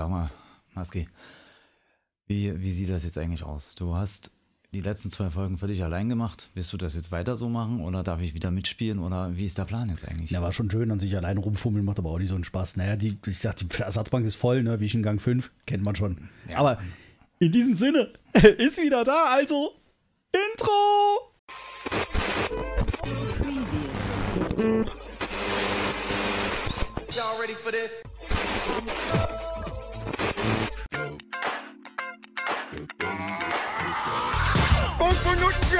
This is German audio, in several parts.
Sag mal, Maski, wie, wie sieht das jetzt eigentlich aus? Du hast die letzten zwei Folgen für dich allein gemacht. Willst du das jetzt weiter so machen oder darf ich wieder mitspielen oder wie ist der Plan jetzt eigentlich? Ja, war schon schön, an sich alleine rumfummeln, macht aber auch nicht so einen Spaß. Naja, die, ich dachte, die Ersatzbank ist voll, ne? Wie ich in Gang 5, kennt man schon. Ja. Aber in diesem Sinne, ist wieder da, also Intro! Y'all ready for this?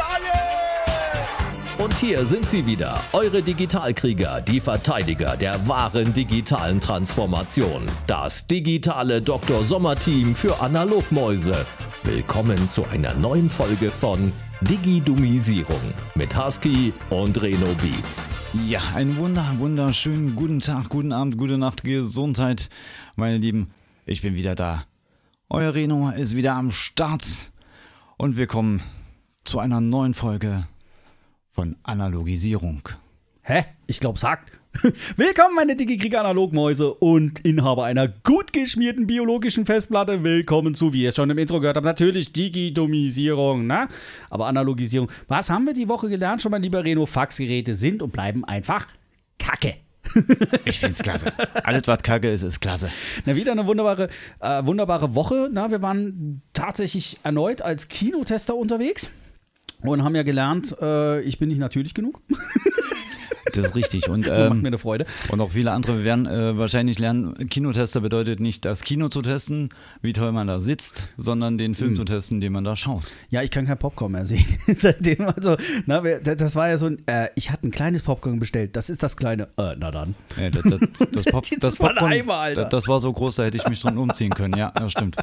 Für alle! Und hier sind sie wieder, eure Digitalkrieger, die Verteidiger der wahren digitalen Transformation. Das digitale Dr. Sommer-Team für Analogmäuse. Willkommen zu einer neuen Folge von Digidumisierung mit Husky und Reno Beats. Ja, einen wunder, wunderschönen guten Tag, guten Abend, gute Nacht, Gesundheit, meine Lieben. Ich bin wieder da. Euer Reno ist wieder am Start und wir kommen zu einer neuen Folge von Analogisierung. Hä? Ich glaub, sagt. Willkommen, meine Digi-Krieger Analogmäuse und Inhaber einer gut geschmierten biologischen Festplatte. Willkommen zu, wie ihr es schon im Intro gehört habt, natürlich Digidomisierung, ne? Aber Analogisierung. Was haben wir die Woche gelernt? Schon mal, lieber Reno, Faxgeräte sind und bleiben einfach Kacke. Ich find's klasse. Alles, was kacke ist, ist klasse. Na, wieder eine wunderbare, äh, wunderbare Woche. Na, wir waren tatsächlich erneut als Kinotester unterwegs und haben ja gelernt, äh, ich bin nicht natürlich genug. Das ist richtig. Und, Macht mir ähm, eine Freude. und auch viele andere werden äh, wahrscheinlich lernen, Kinotester bedeutet nicht das Kino zu testen, wie toll man da sitzt, sondern den Film zu testen, den man da schaut. Ja, ich kann kein Popcorn mehr sehen. Seitdem, also, na, das war ja so ein, äh, ich hatte ein kleines Popcorn bestellt. Das ist das kleine. Äh, na dann. Ja, das, das, das, Pop, Das Popcorn, Eimer. Das, war so groß, da hätte ich mich drin umziehen können. Ja, das stimmt.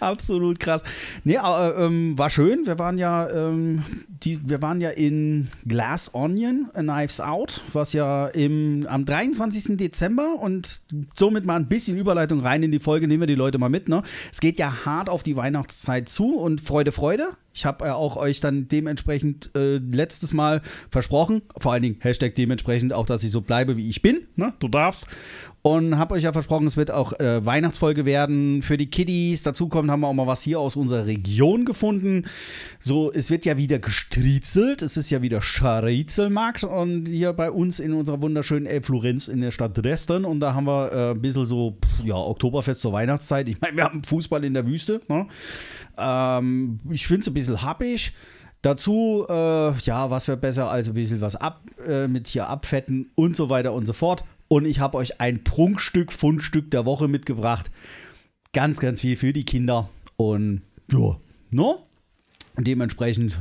Absolut krass. Nee, aber, ähm, war schön. Wir waren ja, ähm, die, wir waren ja in Glass Onion, A Knives Out, was ja im, am 23. Dezember und somit mal ein bisschen Überleitung rein in die Folge, nehmen wir die Leute mal mit. Ne? Es geht ja hart auf die Weihnachtszeit zu und Freude, Freude. Ich habe äh, auch euch dann dementsprechend äh, letztes Mal versprochen, vor allen Dingen Hashtag dementsprechend auch, dass ich so bleibe, wie ich bin. Ne? Du darfst. Und habe euch ja versprochen, es wird auch äh, Weihnachtsfolge werden für die Kiddies. Dazu kommt, haben wir auch mal was hier aus unserer Region gefunden. So, es wird ja wieder gestriezelt. Es ist ja wieder Scharizelmarkt. Und hier bei uns in unserer wunderschönen Elbflorenz in der Stadt Dresden. Und da haben wir äh, ein bisschen so, ja, Oktoberfest zur Weihnachtszeit. Ich meine, wir haben Fußball in der Wüste. Ne? Ähm, ich finde es ein bisschen happig. Dazu, äh, ja, was wäre besser als ein bisschen was ab, äh, mit hier abfetten und so weiter und so fort. Und ich habe euch ein Prunkstück, Fundstück der Woche mitgebracht. Ganz, ganz viel für die Kinder. Und ja, ne? Dementsprechend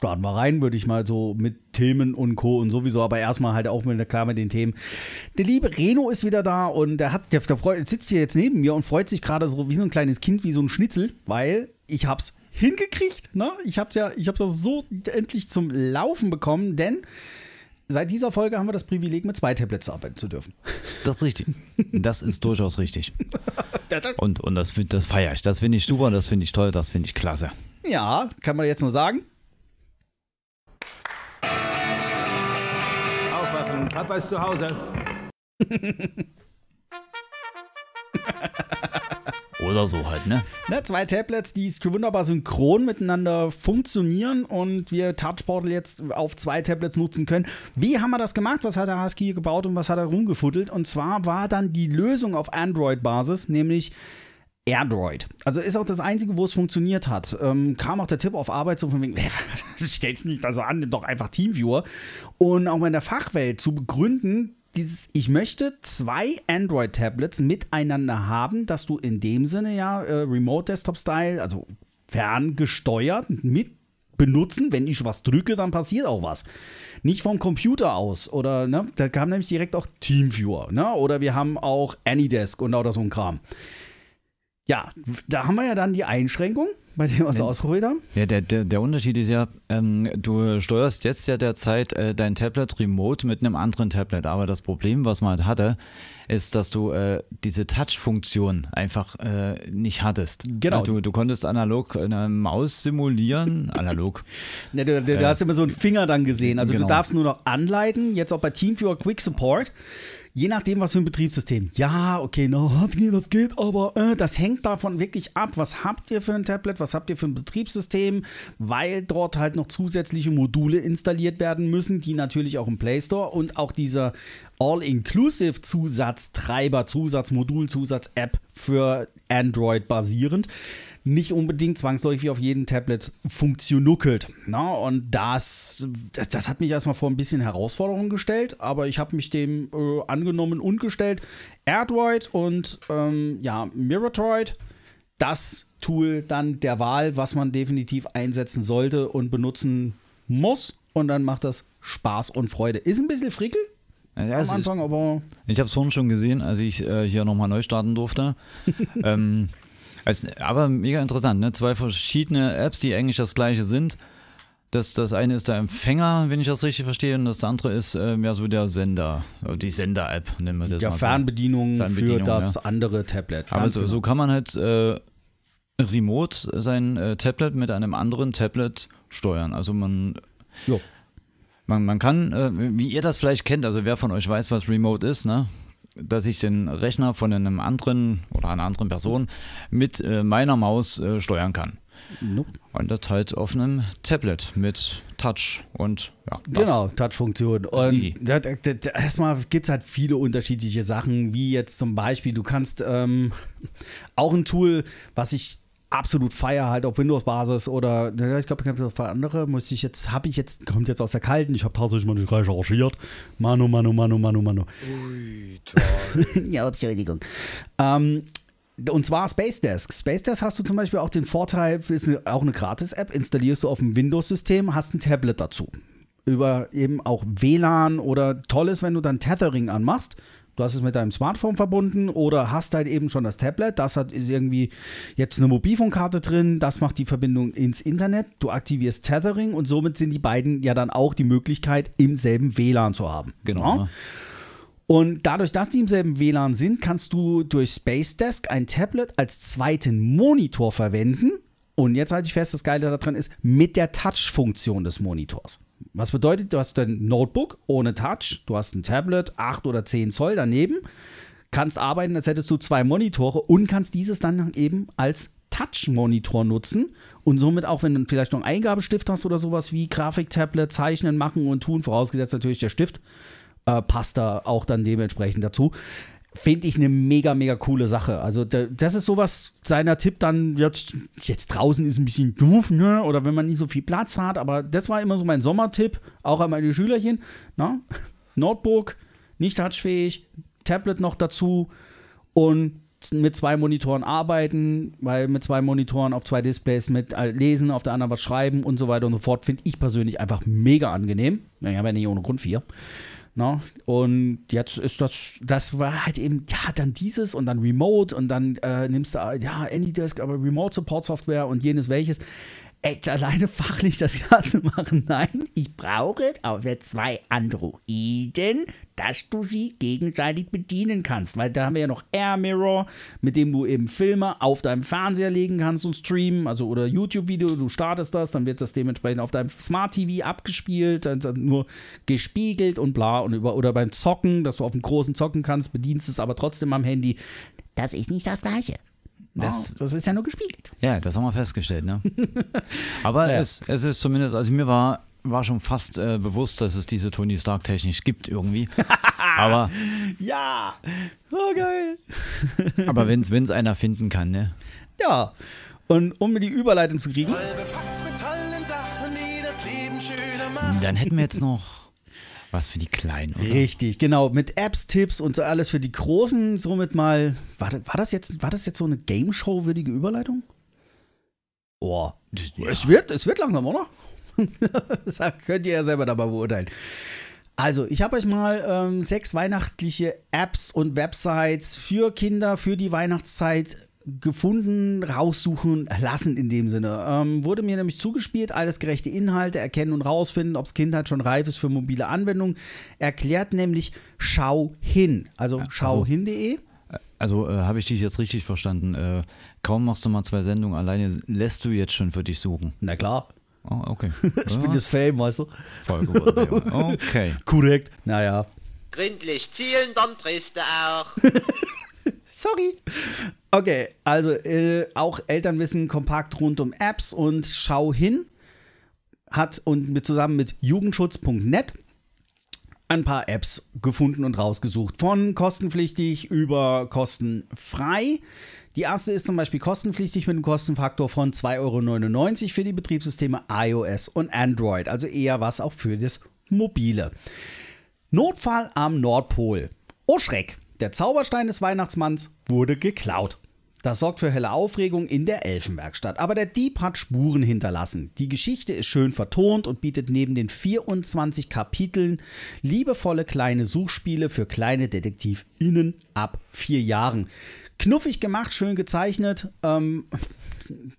starten wir rein, würde ich mal so mit Themen und Co. und sowieso, aber erstmal halt auch mit, klar mit den Themen. Der liebe Reno ist wieder da und der hat, der, der freut, sitzt hier jetzt neben mir und freut sich gerade so wie so ein kleines Kind, wie so ein Schnitzel, weil ich hab's hingekriegt, ne? Ich hab's ja, ich hab's ja so endlich zum Laufen bekommen, denn seit dieser Folge haben wir das Privileg, mit zwei Tablets arbeiten zu dürfen. Das ist richtig. Das ist durchaus richtig. Und, und das, das feiere ich. Das finde ich super, das finde ich toll, das finde ich klasse. Ja, kann man jetzt nur sagen. Aufwachen, Papa ist zu Hause. Oder so halt, ne? Ne, zwei Tablets, die wunderbar synchron miteinander funktionieren und wir Touchportal jetzt auf zwei Tablets nutzen können. Wie haben wir das gemacht? Was hat der Husky gebaut und was hat er rumgefuttelt? Und zwar war dann die Lösung auf Android-Basis, nämlich AirDroid. Also ist auch das Einzige, wo es funktioniert hat. Ähm, kam auch der Tipp auf Arbeit so von wegen, stell's nicht da so an, nimm doch einfach Teamviewer. Und auch in der Fachwelt zu begründen, dieses, ich möchte zwei Android-Tablets miteinander haben, dass du in dem Sinne ja äh, Remote-Desktop-Style, also ferngesteuert mit benutzen. Wenn ich was drücke, dann passiert auch was. Nicht vom Computer aus. Oder, ne, da kam nämlich direkt auch Teamviewer, ne? Oder wir haben auch Anydesk und lauter so ein Kram. Ja, da haben wir ja dann die Einschränkung, bei dem wir es ausprobiert haben. Ja, der, der, der Unterschied ist ja, ähm, du steuerst jetzt ja derzeit äh, dein Tablet remote mit einem anderen Tablet. Aber das Problem, was man halt hatte, ist, dass du äh, diese Touch-Funktion einfach äh, nicht hattest. Genau. Ja, du, du konntest analog eine Maus simulieren, analog. Ja, du, du, du hast immer so einen Finger dann gesehen. Also Genau. du darfst nur noch anleiten, jetzt auch bei TeamViewer Quick Support. Je nachdem, was für ein Betriebssystem. Ja, okay, na, das geht, aber äh, das hängt davon wirklich ab. Was habt ihr für ein Tablet? Was habt ihr für ein Betriebssystem? Weil dort halt noch zusätzliche Module installiert werden müssen, die natürlich auch im Play Store und auch dieser All-Inclusive Zusatztreiber, Zusatzmodul, Zusatz-App für Android basierend nicht unbedingt zwangsläufig auf jedem Tablet funktionuckelt. Na, und das, das hat mich erstmal vor ein bisschen Herausforderungen gestellt, aber ich habe mich dem äh, angenommen und gestellt. AirDroid und ähm, ja, MirrorDroid, das Tool dann der Wahl, was man definitiv einsetzen sollte und benutzen muss. Und dann macht das Spaß und Freude. Ist ein bisschen frickel, Ja, am ist- Anfang, aber Ich habe es vorhin schon gesehen, als ich äh, hier nochmal neu starten durfte. ähm, als, aber mega interessant, ne? Zwei verschiedene Apps, die eigentlich das gleiche sind. Das, das eine ist der Empfänger, wenn ich das richtig verstehe, und das andere ist äh, mehr so der Sender. Also Die Sender-App, nennen wir das ja, mal. Fernbedienung, Fernbedienung, für das andere Tablet. Aber so, genau. so kann man halt äh, remote sein äh, Tablet mit einem anderen Tablet steuern. Also man, Jo. Man, man kann, äh, wie ihr das vielleicht kennt, also wer von euch weiß, was Remote ist, ne? dass ich den Rechner von einem anderen oder einer anderen Person mit äh, meiner Maus äh, steuern kann. Nope. Und das halt auf einem Tablet mit Touch und ja. das. Genau, Touch-Funktion. Und erstmal gibt es halt viele unterschiedliche Sachen, wie jetzt zum Beispiel, du kannst ähm, auch ein Tool, was ich absolut feier, halt auf Windows-Basis oder ja, ich glaube, ich habe für andere, muss ich jetzt, habe ich jetzt, kommt jetzt aus der Kalten, ich habe tatsächlich mal nicht recherchiert. Manu, Manu, Manu, Manu, Manu. ja, Entschuldigung. Ähm, und zwar Space Desk. Space Desk hast du zum Beispiel auch den Vorteil, ist eine- auch eine Gratis-App, installierst du auf dem Windows-System, hast ein Tablet dazu. Über eben auch WLAN oder toll ist, wenn du dann Tethering anmachst. Du hast es mit deinem Smartphone verbunden oder hast halt eben schon das Tablet. Das hat ist irgendwie jetzt eine Mobilfunkkarte drin. Das macht die Verbindung ins Internet. Du aktivierst Tethering und somit sind die beiden ja dann auch die Möglichkeit, im selben WLAN zu haben. Genau. Ja? Und dadurch, dass die im selben WLAN sind, kannst du durch Space Desk ein Tablet als zweiten Monitor verwenden. Und jetzt halte ich fest, das Geile daran ist, mit der Touch-Funktion des Monitors. Was bedeutet, du hast dein Notebook ohne Touch, du hast ein Tablet, 8 oder 10 Zoll daneben, kannst arbeiten, als hättest du zwei Monitore und kannst dieses dann eben als Touch-Monitor nutzen und somit auch, wenn du vielleicht noch einen Eingabestift hast oder sowas wie Grafiktablet, Zeichnen, Machen und Tun, vorausgesetzt natürlich der Stift, äh, passt da auch dann dementsprechend dazu. Finde ich eine mega, mega coole Sache. Also, da- das ist sowas, seiner Tipp dann, jetzt, jetzt draußen ist ein bisschen doof, ne? Oder wenn man nicht so viel Platz hat, aber das war immer so mein Sommertipp, auch an meine Schülerchen. Na? Notebook, nicht touchfähig, Tablet noch dazu und mit zwei Monitoren arbeiten, weil mit zwei Monitoren auf zwei Displays mit äh, lesen, auf der anderen was schreiben und so weiter und so fort, finde ich persönlich einfach mega angenehm. Ich habe ja nicht ohne Grund vier. Na, und jetzt ist das, das war halt eben, ja, dann dieses und dann Remote und dann äh, nimmst du, ja, AnyDesk, aber Remote Support Software und jenes welches. Echt alleine fachlich das Ganze machen? Nein, ich brauche auch zwei Androiden, dass du sie gegenseitig bedienen kannst. Weil da haben wir ja noch Air Mirror, mit dem du eben Filme auf deinem Fernseher legen kannst und streamen, also oder YouTube-Video, du startest das, dann wird das dementsprechend auf deinem Smart TV abgespielt, dann, dann nur gespiegelt und bla und über oder beim Zocken, dass du auf dem großen zocken kannst, bedienst es aber trotzdem am Handy. Das ist nicht das Gleiche. Das- Das, das ist ja nur gespiegelt. Ja, das haben wir festgestellt, ne? Aber Ja. es, es ist zumindest, also mir war, war schon fast äh, bewusst, dass es diese Tony Stark-Technik gibt irgendwie. aber Ja, oh geil. aber wenn es einer finden kann, ne? Ja, und um mir die Überleitung zu kriegen, Befasst mit tollen Sachen, die das Leben schöner machen. Dann hätten wir jetzt noch was für die Kleinen, oder? Richtig, genau. Mit Apps, Tipps und so alles für die Großen. Somit mal. War, das- war, das, jetzt, war das jetzt so eine Game Show-würdige Überleitung? Boah. Es, wird, es wird langsam, oder? das könnt ihr ja selber dabei beurteilen. Also, ich habe euch mal ähm, sechs weihnachtliche Apps und Websites für Kinder für die Weihnachtszeit gefunden, raussuchen lassen in dem Sinne. Ähm, wurde mir nämlich zugespielt, alles gerechte Inhalte erkennen und rausfinden, ob das Kind halt schon reif ist für mobile Anwendungen. Erklärt nämlich Schau hin. Also schauhin.de. Also äh, habe ich dich jetzt richtig verstanden. Äh, kaum machst du mal zwei Sendungen alleine, lässt du jetzt schon für dich suchen. Na klar. Oh, okay. Ich bin das Fame, weißt du? Voll gut. Okay. Korrekt. Naja. Gründlich zielen, dann triffst du auch. Sorry. Okay, also äh, auch Elternwissen kompakt rund um Apps und schau hin hat und mit, zusammen mit jugendschutz.net ein paar Apps gefunden und rausgesucht. Von kostenpflichtig über kostenfrei. Die erste ist zum Beispiel kostenpflichtig mit einem Kostenfaktor von 2,99 Euro für die Betriebssysteme iOS und Android. Also eher was auch für das Mobile. Notfall am Nordpol. Oh Schreck, der Zauberstein des Weihnachtsmanns wurde geklaut. Das sorgt für helle Aufregung in der Elfenwerkstatt. Aber der Dieb hat Spuren hinterlassen. Die Geschichte ist schön vertont und bietet neben den 24 Kapiteln liebevolle kleine Suchspiele für kleine DetektivInnen ab vier Jahren. Knuffig gemacht, schön gezeichnet. Ähm,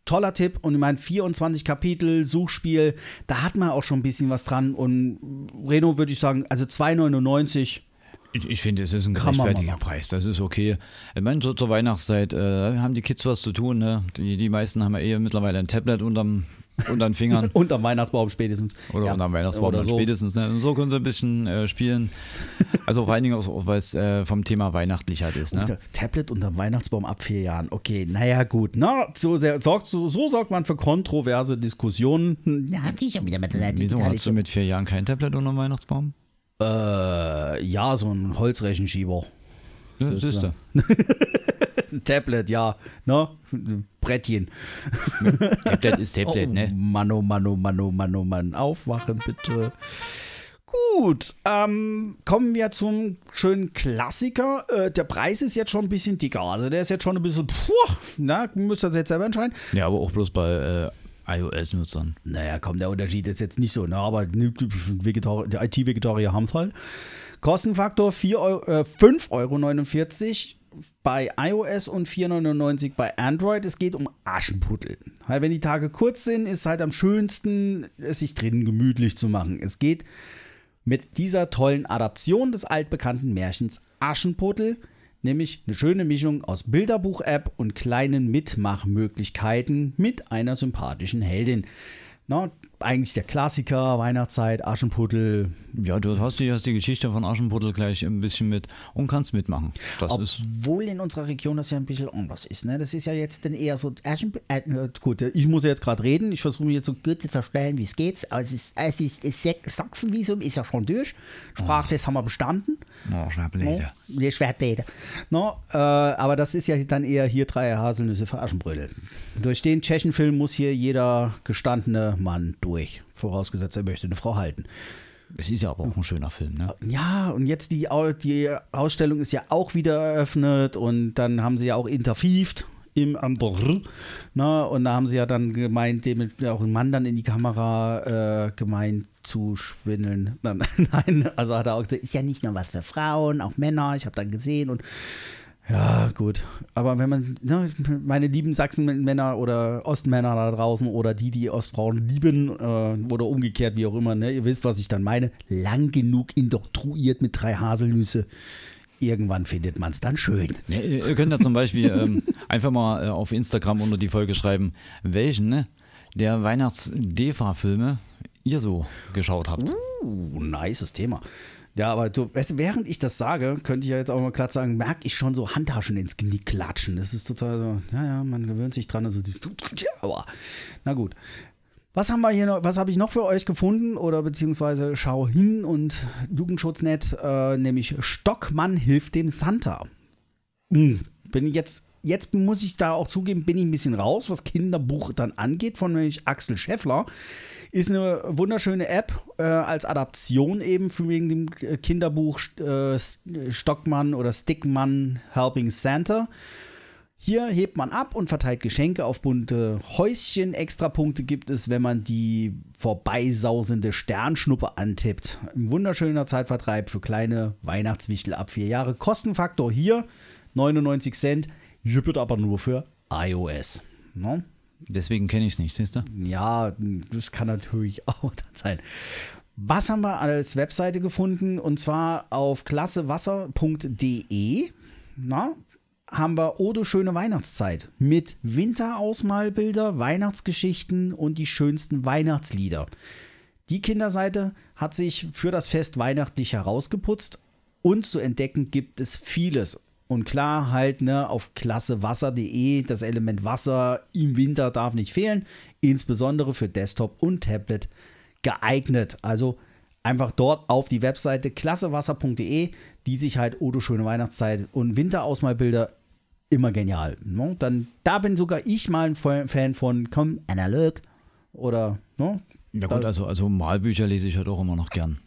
toller Tipp. Und ich meine, 24 Kapitel, Suchspiel, da hat man auch schon ein bisschen was dran. Und Reno würde ich sagen, also 2,99 Ich, ich finde, es ist ein machen. Preis. Das ist okay. Ich meine, so zur Weihnachtszeit äh, haben die Kids was zu tun. Ne? Die, die meisten haben ja eh mittlerweile ein Tablet unterm, unter den Fingern. Unterm Weihnachtsbaum spätestens. Oder Ja. unterm Weihnachtsbaum Oder so. spätestens. Ne? Und so können sie ein bisschen äh, spielen. Also vor allen Dingen auch, weil es äh, vom Thema Weihnachtlichkeit ist. Ne? Unter, Tablet unterm Weihnachtsbaum ab vier Jahren. Okay, naja, gut. Na, so, sehr, sorgt, so, so sorgt man für kontroverse Diskussionen. Da hab ich schon wieder mit der Wieso hast du mit vier Jahren kein Tablet unterm Weihnachtsbaum? Äh, ja, so ein Holzrechenschieber. Ja, siehst du. Ein Tablet, ja. Ne? Brettchen. Tablet ist Tablet, oh, ne? Mann, oh Mann, oh Mann, oh Mann, oh Mann. Aufwachen, bitte. Gut, ähm, kommen wir zum schönen Klassiker. Äh, der Preis ist jetzt schon ein bisschen dicker. Also der ist jetzt schon ein bisschen, puh, na, müsst ihr jetzt selber entscheiden. Ja, aber auch bloß bei äh, iOS-Nutzern. Naja, komm, der Unterschied ist jetzt nicht so, ne? aber IT-Vegetarier haben es halt. Kostenfaktor 4 Euro, äh, 5,49 Euro bei iOS und 4,99 Euro bei Android. Es geht um Aschenputtel. Weil wenn die Tage kurz sind, ist halt am schönsten, es sich drinnen gemütlich zu machen. Es geht mit dieser tollen Adaption des altbekannten Märchens Aschenputtel, nämlich eine schöne Mischung aus Bilderbuch-App und kleinen Mitmachmöglichkeiten mit einer sympathischen Heldin. Na, eigentlich der Klassiker, Weihnachtszeit, Aschenputtel. Ja, du hast die, hast die Geschichte von Aschenputtel gleich ein bisschen mit und kannst mitmachen. Das ist. Obwohl in unserer Region das ja ein bisschen anders ist. Ne? Das ist ja jetzt dann eher so Aschen... Äh, gut, ich muss ja jetzt gerade reden. Ich versuche mich jetzt so gut zu verstellen, wie es geht. Es ist, es ist, es ist Sachsenvisum ist ja schon durch. Sprachtest haben wir bestanden. Oh, Schwerblede. No, Schwertbläder. No, äh, aber das ist ja dann eher hier drei Haselnüsse für Aschenbrödel. Durch den Tschechenfilm muss hier jeder gestandene Mann durch. Vorausgesetzt, er möchte eine Frau halten. Es ist ja aber auch ein schöner Film, ne? Ja, und jetzt die, die Ausstellung ist ja auch wieder eröffnet und dann haben sie ja auch interviewt im am Brr, na, und da haben sie ja dann gemeint, dem auch ein Mann dann in die Kamera äh, gemeint zu schwindeln. Nein, also hat er auch gesagt, ist ja nicht nur was für Frauen, auch Männer, ich habe dann gesehen und ja, gut. Aber wenn man, ne, meine lieben Sachsenmänner oder Ostmänner da draußen oder die, die Ostfrauen lieben äh, oder umgekehrt, wie auch immer, ne, ihr wisst, was ich dann meine, lang genug indoktroiert mit drei Haselnüsse. Irgendwann findet man es dann schön. Ja, ihr ihr könnt ja zum Beispiel ähm, einfach mal äh, auf Instagram unter die Folge schreiben, welchen ne, der Weihnachts-DEFA-Filme ihr so geschaut habt. Uh, nices Thema. Ja, aber du, weißt du, während ich das sage, könnte ich ja jetzt auch mal glatt sagen, merke ich schon so Handtaschen ins Genick klatschen. Das ist total so, ja, ja, man gewöhnt sich dran. Also, dieses, aua. Na gut. Was haben wir hier noch, was habe ich noch für euch gefunden? Oder beziehungsweise schau hin und Jugendschutznet, äh, nämlich Stockmann hilft dem Santa. Hm, bin ich jetzt, jetzt muss ich da auch zugeben, bin ich ein bisschen raus, was Kinderbuch dann angeht, von nämlich Axel Scheffler. Ist eine wunderschöne App äh, als Adaption eben für wegen dem Kinderbuch äh, Stockmann oder Stickmann Helping Santa. Hier hebt man ab und verteilt Geschenke auf bunte Häuschen. Extrapunkte gibt es, wenn man die vorbeisausende Sternschnuppe antippt. Ein wunderschöner Zeitvertreib für kleine Weihnachtswichtel ab vier Jahre. Kostenfaktor hier 99 Cent, jippet aber nur für iOS. No? Deswegen kenne ich es nicht, siehst du? Ja, das kann natürlich auch dann sein. Was haben wir als Webseite gefunden? Und zwar auf klassewasser.de. Na, haben wir Ode schöne Weihnachtszeit mit Winterausmalbilder, Weihnachtsgeschichten und die schönsten Weihnachtslieder. Die Kinderseite hat sich für das Fest weihnachtlich herausgeputzt uns zu entdecken gibt es vieles. Und klar, halt, ne, auf klassewasser.de, das Element Wasser im Winter darf nicht fehlen, insbesondere für Desktop und Tablet geeignet. Also einfach dort auf die Webseite klassewasser.de, die sich halt Odo schöne Weihnachtszeit und Winterausmalbilder immer genial. Ne? Dann, da bin sogar ich mal ein Fan von, komm, analog oder, ne? Ja gut, also, also Malbücher lese ich halt auch immer noch gern.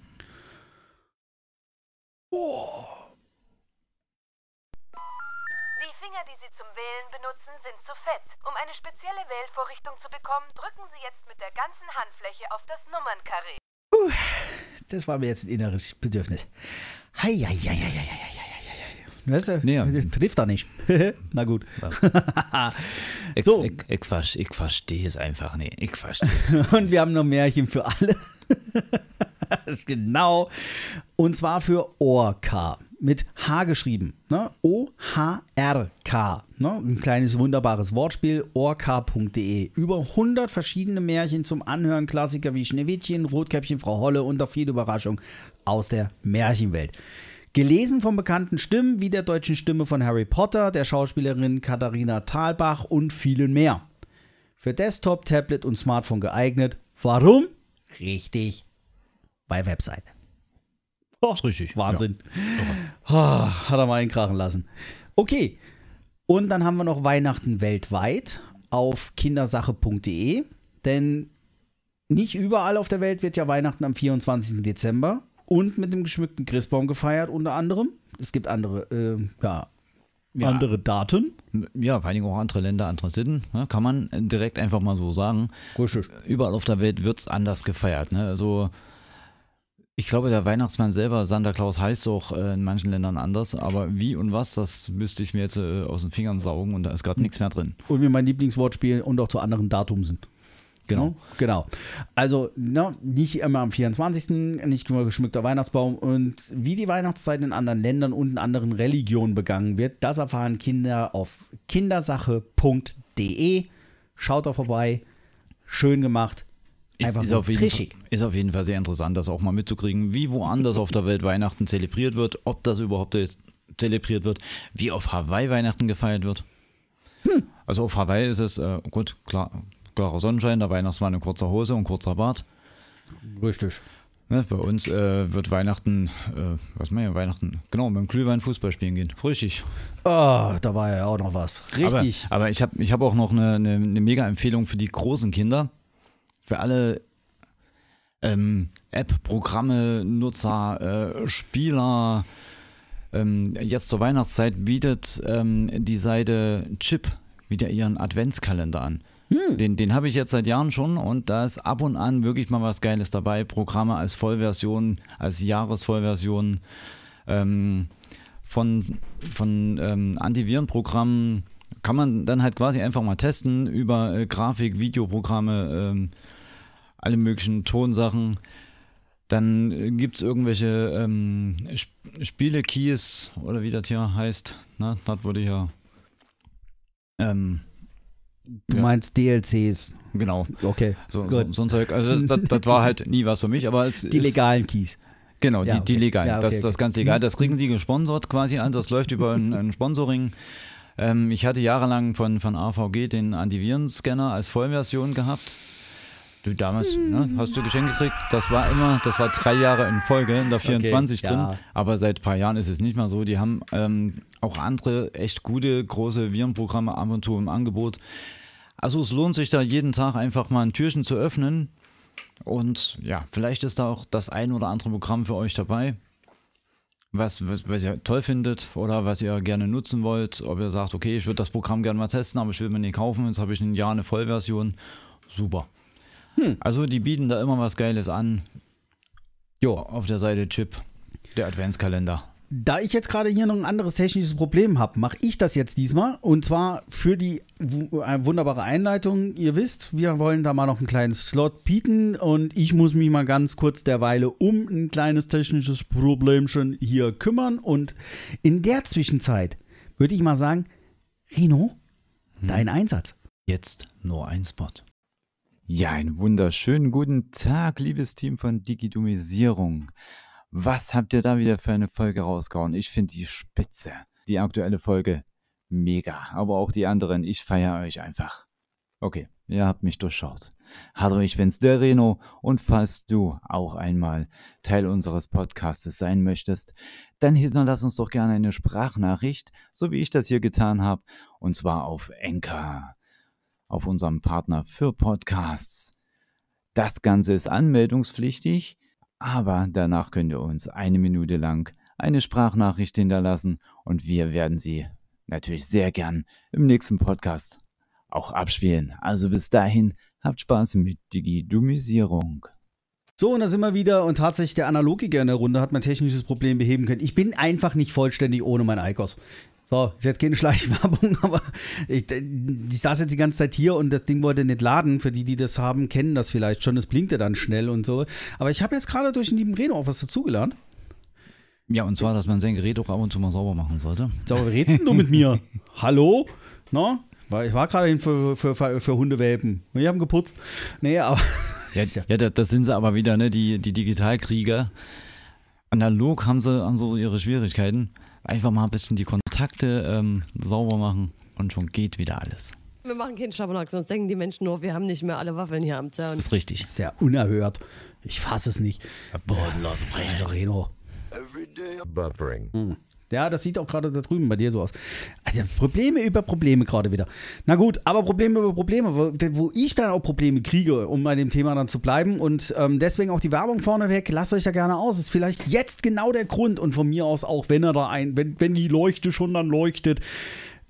Die Finger, die Sie zum Wählen benutzen, sind zu fett. Um eine spezielle Wählvorrichtung zu bekommen, drücken Sie jetzt mit der ganzen Handfläche auf das Nummernkarree. Das war mir jetzt ein inneres Bedürfnis. Hei, hei, hei, hei, hei. Weißt du, Nee, ja. trifft er nicht. Na gut. Ich, So. ich, ich, ich verstehe es einfach nicht. Ich verstehe. Und wir haben noch Märchen für alle. genau. Und zwar für Orca. Mit H geschrieben. Ne? O-H-R-K. Ne? Ein kleines wunderbares Wortspiel. Orca.de. Über 100 verschiedene Märchen zum Anhören. Klassiker wie Schneewittchen, Rotkäppchen, Frau Holle und auch viele Überraschungen aus der Märchenwelt. Gelesen von bekannten Stimmen wie der deutschen Stimme von Harry Potter, der Schauspielerin Katharina Thalbach und vielen mehr. Für Desktop, Tablet und Smartphone geeignet. Warum? Richtig. Bei Webseite. Oh, ist richtig. Wahnsinn. Ah, hat er mal einen krachen lassen. Okay. Und dann haben wir noch Weihnachten weltweit auf kindersache.de. Denn nicht überall auf der Welt wird ja Weihnachten am 24. Dezember und mit dem geschmückten Christbaum gefeiert, unter anderem. Es gibt andere, äh, ja, Ja. andere Daten. Ja, vor allen Dingen auch andere Länder, andere Sitten. Ne? Kann man direkt einfach mal so sagen. Richtig. Überall auf der Welt wird es anders gefeiert. Ne? Also ich glaube, der Weihnachtsmann selber, Santa Claus, heißt auch äh, in manchen Ländern anders. Aber wie und was, das müsste ich mir jetzt äh, aus den Fingern saugen und da ist gerade nichts mehr drin. Und wie mein Lieblingswortspiel und auch zu anderen Datum sind. Genau. Ne? Genau. Also ne, nicht immer am 24., nicht nur geschmückter Weihnachtsbaum. Und wie die Weihnachtszeit in anderen Ländern und in anderen Religionen begangen wird, das erfahren Kinder auf kindersache.de. Schaut da vorbei. Schön gemacht. Ist, Einfach ist, auf. Fall, ist auf jeden Fall sehr interessant, das auch mal mitzukriegen, wie woanders auf der Welt Weihnachten zelebriert wird, ob das überhaupt jetzt zelebriert wird, wie auf Hawaii Weihnachten gefeiert wird. Also auf Hawaii ist es, äh, gut, klar, klarer Sonnenschein, der Weihnachtsmann in kurzer Hose und kurzer Bart. Richtig. Ne, bei uns äh, wird Weihnachten, äh, was meinen wir, Weihnachten, genau, mit dem Glühwein Fußball spielen gehen. Richtig. Oh, da war ja auch noch was. Richtig. Aber, aber ich habe ich hab auch noch eine, eine, eine Mega-Empfehlung für die großen Kinder. Für alle ähm, App-Programme, Nutzer, äh, Spieler. Ähm, jetzt zur Weihnachtszeit bietet ähm, die Seite Chip wieder ihren Adventskalender an. Den, den habe ich jetzt seit Jahren schon und da ist ab und an wirklich mal was Geiles dabei. Programme als Vollversion, als Jahresvollversion ähm, von, von ähm, Antivirenprogrammen kann man dann halt quasi einfach mal testen über äh, Grafik, Videoprogramme, ähm, alle möglichen Tonsachen. Dann äh, gibt es irgendwelche ähm, Sp Spiele-Keys oder wie das hier heißt. Na, das wurde hier. Ähm, du ja. meinst DLCs. genau. Okay. So, so, so ein Zeug. Also das, das, das war halt nie was für mich, aber es Die legalen Keys. Genau, Ja, die, die okay. legalen. Ja, okay, das, das okay. ganz legal. Das kriegen die gesponsert quasi an. Das läuft über ein, ein Sponsoring. Ähm, ich hatte jahrelang von, von AVG den Antivirenscanner als Vollversion gehabt. Du damals, ne, hast du Geschenk gekriegt. Das war immer, das war drei Jahre in Folge in der 24 drin. ja. Aber seit ein paar Jahren ist es nicht mehr so. Die haben ähm, auch andere echt gute, große Virenprogramme ab und zu im Angebot. Also es lohnt sich da jeden Tag einfach mal ein Türchen zu öffnen. Und ja, vielleicht ist da auch das ein oder andere Programm für euch dabei, was, was, was ihr toll findet oder was ihr gerne nutzen wollt. Ob ihr sagt, okay, ich würde das Programm gerne mal testen, aber ich will mir nicht kaufen. Jetzt habe ich ein Jahr eine Vollversion. Super. Also die bieten da immer was Geiles an. Jo, auf der Seite Chip, der Adventskalender. Da ich jetzt gerade hier noch ein anderes technisches Problem habe, mache ich das jetzt diesmal. Und zwar für die äh, wunderbare Einleitung. Ihr wisst, wir wollen da mal noch einen kleinen Slot bieten. Und ich muss mich mal ganz kurz derweile um ein kleines technisches Problemchen hier kümmern. Und in der Zwischenzeit würde ich mal sagen, Reno, dein Einsatz. Jetzt nur ein Spot. Ja, einen wunderschönen guten Tag, liebes Team von Digitomisierung. Was habt ihr da wieder für eine Folge rausgehauen? Ich finde die spitze. Die aktuelle Folge mega. Aber auch die anderen, ich feiere euch einfach. Okay, ihr habt mich durchschaut. Hallo, ich bin's, der Reno. Und falls du auch einmal Teil unseres Podcastes sein möchtest, dann hinterlass uns doch gerne eine Sprachnachricht, so wie ich das hier getan habe. Und zwar auf Enka, auf unserem Partner für Podcasts. Das Ganze ist anmeldungspflichtig, aber danach könnt ihr uns eine Minute lang eine Sprachnachricht hinterlassen und wir werden sie natürlich sehr gern im nächsten Podcast auch abspielen. Also bis dahin, habt Spaß mit Digidumisierung. So, und da sind wir wieder und tatsächlich der Analogiker in der Runde hat mein technisches Problem beheben können. Ich bin einfach nicht vollständig ohne mein ICOS. So, ist jetzt keine Schleichwerbung, aber ich, ich saß jetzt die ganze Zeit hier und das Ding wollte nicht laden. Für die, die das haben, kennen das vielleicht schon. Es blinkte dann schnell und so. Aber ich habe jetzt gerade durch den lieben Reno auch was dazugelernt. Ja, und zwar, dass man sein Gerät auch ab und zu mal sauber machen sollte. So, was redest denn du mit mir? Hallo? War- Ich war gerade hin für, für, für, für Hundewelpen. Und die haben geputzt. Nee, aber. Ja, ja das, das sind sie aber wieder, ne? Die, die Digitalkrieger. Analog haben sie, haben so ihre Schwierigkeiten. Einfach mal ein bisschen die Kontakte ähm, sauber machen und schon geht wieder alles. Wir machen keinen Schabernack, sonst denken die Menschen nur, wir haben nicht mehr alle Waffeln hier am Zaun. Das ist richtig. Sehr unerhört. Ich fasse es nicht. Bodenlose Also Reno. Buffering. Ja, das sieht auch gerade da drüben bei dir so aus. Also Probleme über Probleme gerade wieder. Na gut, aber Probleme über Probleme, wo, wo ich dann auch Probleme kriege, um bei dem Thema dann zu bleiben. Und ähm, deswegen auch die Werbung vorneweg, lasst euch da gerne aus. Ist vielleicht jetzt genau der Grund und von mir aus auch, wenn er da ein, wenn, wenn die Leuchte schon dann leuchtet.